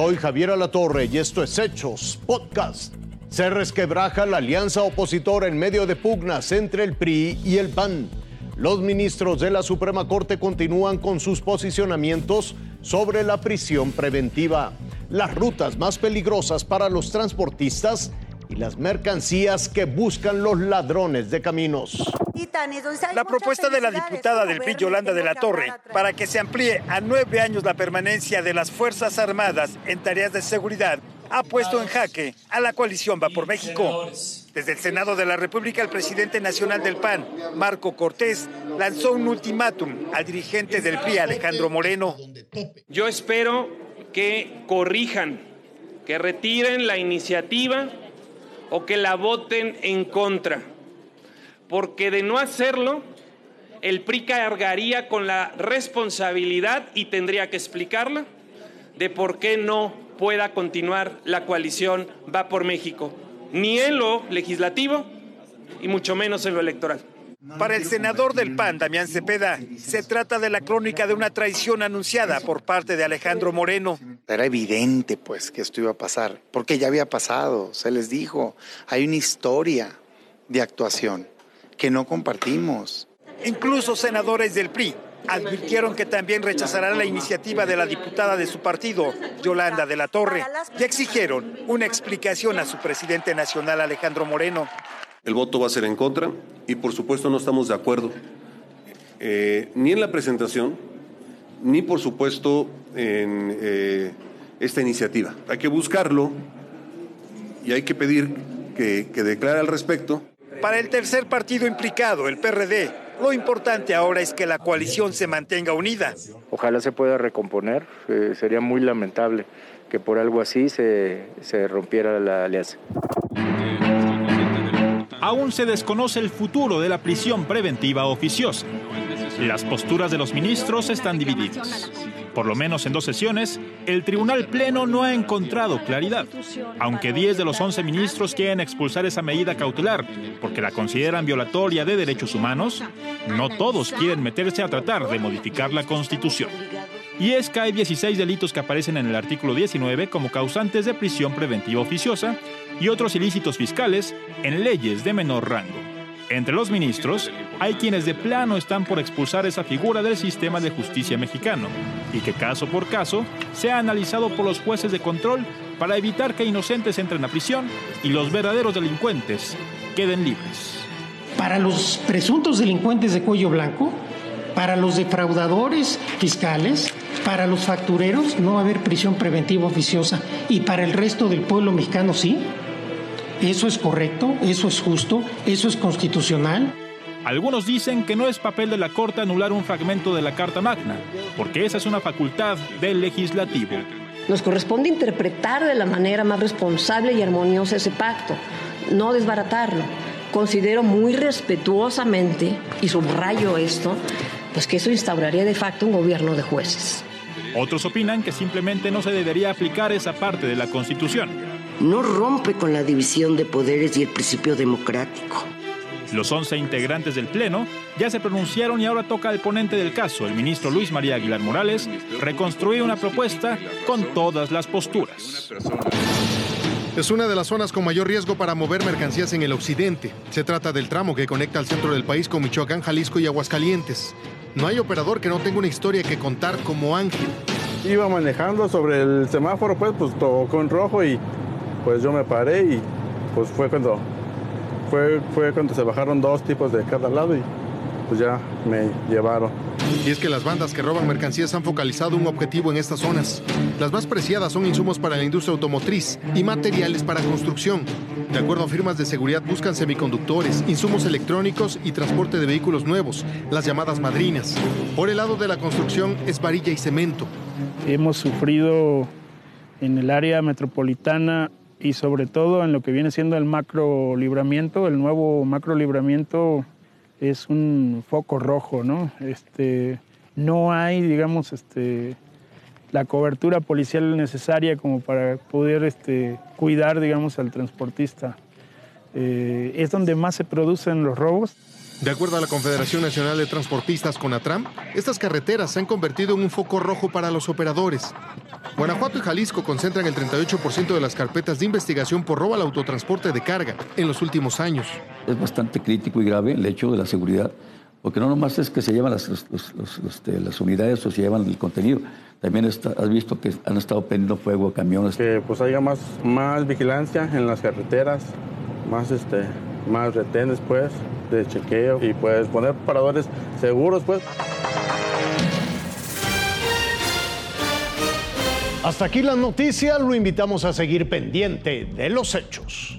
Soy Javier Alatorre y esto es Hechos Podcast. Se resquebraja la alianza opositora en medio de pugnas entre el PRI y el PAN. Los ministros de la Suprema Corte continúan con sus posicionamientos sobre la prisión preventiva, las rutas más peligrosas para los transportistas y las mercancías que buscan los ladrones de caminos. La propuesta de la diputada del PRI, Yolanda de la Torre, para que se amplíe a nueve años la permanencia de las Fuerzas Armadas en tareas de seguridad, ha puesto en jaque a la coalición Va por México. Desde el Senado de la República, el presidente nacional del PAN, Marco Cortés, lanzó un ultimátum al dirigente del PRI, Alejandro Moreno. Yo espero que corrijan, que retiren la iniciativa o que la voten en contra, porque de no hacerlo, el PRI cargaría con la responsabilidad y tendría que explicarla de por qué no pueda continuar la coalición Va por México, ni en lo legislativo y mucho menos en lo electoral. Para el senador del PAN, Damián Cepeda, se trata de la crónica de una traición anunciada por parte de Alejandro Moreno. Era evidente, pues, que esto iba a pasar, porque ya había pasado, se les dijo, hay una historia de actuación que no compartimos. Incluso senadores del PRI advirtieron que también rechazarán la iniciativa de la diputada de su partido, Yolanda de la Torre, y exigieron una explicación a su presidente nacional, Alejandro Moreno. El voto va a ser en contra y por supuesto no estamos de acuerdo eh, ni en la presentación, ni por supuesto en eh, esta iniciativa. Hay que buscarlo y hay que pedir que, que declare al respecto. Para el tercer partido implicado, el PRD, lo importante ahora es que la coalición se mantenga unida. Ojalá se pueda recomponer, eh, sería muy lamentable que por algo así se, se rompiera la alianza. Aún se desconoce el futuro de la prisión preventiva oficiosa. Las posturas de los ministros están divididas. Por lo menos en dos sesiones, el Tribunal Pleno no ha encontrado claridad. Aunque 10 de los 11 ministros quieren expulsar esa medida cautelar porque la consideran violatoria de derechos humanos, no todos quieren meterse a tratar de modificar la Constitución. Y es que hay 16 delitos que aparecen en el artículo 19 como causantes de prisión preventiva oficiosa y otros ilícitos fiscales en leyes de menor rango. Entre los ministros hay quienes de plano están por expulsar esa figura del sistema de justicia mexicano y que caso por caso sea analizado por los jueces de control para evitar que inocentes entren a prisión y los verdaderos delincuentes queden libres. Para los presuntos delincuentes de cuello blanco, para los defraudadores fiscales, para los factureros no va a haber prisión preventiva oficiosa y para el resto del pueblo mexicano sí. Eso es correcto, eso es justo, eso es constitucional. Algunos dicen que no es papel de la Corte anular un fragmento de la Carta Magna, porque esa es una facultad del legislativo. Nos corresponde interpretar de la manera más responsable y armoniosa ese pacto, no desbaratarlo. Considero muy respetuosamente, y subrayo esto, pues que eso instauraría de facto un gobierno de jueces. Otros opinan que simplemente no se debería aplicar esa parte de la Constitución. No rompe con la división de poderes y el principio democrático. Los 11 integrantes del Pleno ya se pronunciaron y ahora toca al ponente del caso, el ministro Luis María Aguilar Morales, reconstruir una propuesta con todas las posturas. Es una de las zonas con mayor riesgo para mover mercancías en el occidente. Se trata del tramo que conecta al centro del país con Michoacán, Jalisco y Aguascalientes. No hay operador que no tenga una historia que contar como Ángel. Iba manejando sobre el semáforo, pues, pues tocó en rojo y pues yo me paré y pues fue cuando fue, fue cuando se bajaron dos tipos de cada lado y pues ya me llevaron. Y es que las bandas que roban mercancías han focalizado un objetivo en estas zonas. Las más preciadas son insumos para la industria automotriz y materiales para construcción. De acuerdo a firmas de seguridad, buscan semiconductores, insumos electrónicos y transporte de vehículos nuevos, las llamadas madrinas. Por el lado de la construcción es varilla y cemento. Hemos sufrido en el área metropolitana y sobre todo en lo que viene siendo el macro libramiento, el nuevo macro libramiento es un foco rojo, ¿no? Este, no hay, digamos, este, la cobertura policial necesaria como para poder este, cuidar, digamos, al transportista. Eh, es donde más se producen los robos. De acuerdo a la Confederación Nacional de Transportistas Conatram, estas carreteras se han convertido en un foco rojo para los operadores. Guanajuato y Jalisco concentran el 38% de las carpetas de investigación por robo al autotransporte de carga en los últimos años. Es bastante crítico y grave el hecho de la seguridad, porque no nomás es que se llevan las, este, las unidades o se llevan el contenido, también has visto que han estado prendiendo fuego a camiones. Que pues haya más, más vigilancia en las carreteras, más, este, más retenes pues, de chequeo y pues poner paradores seguros pues. Hasta aquí las noticias, lo invitamos a seguir pendiente de los hechos.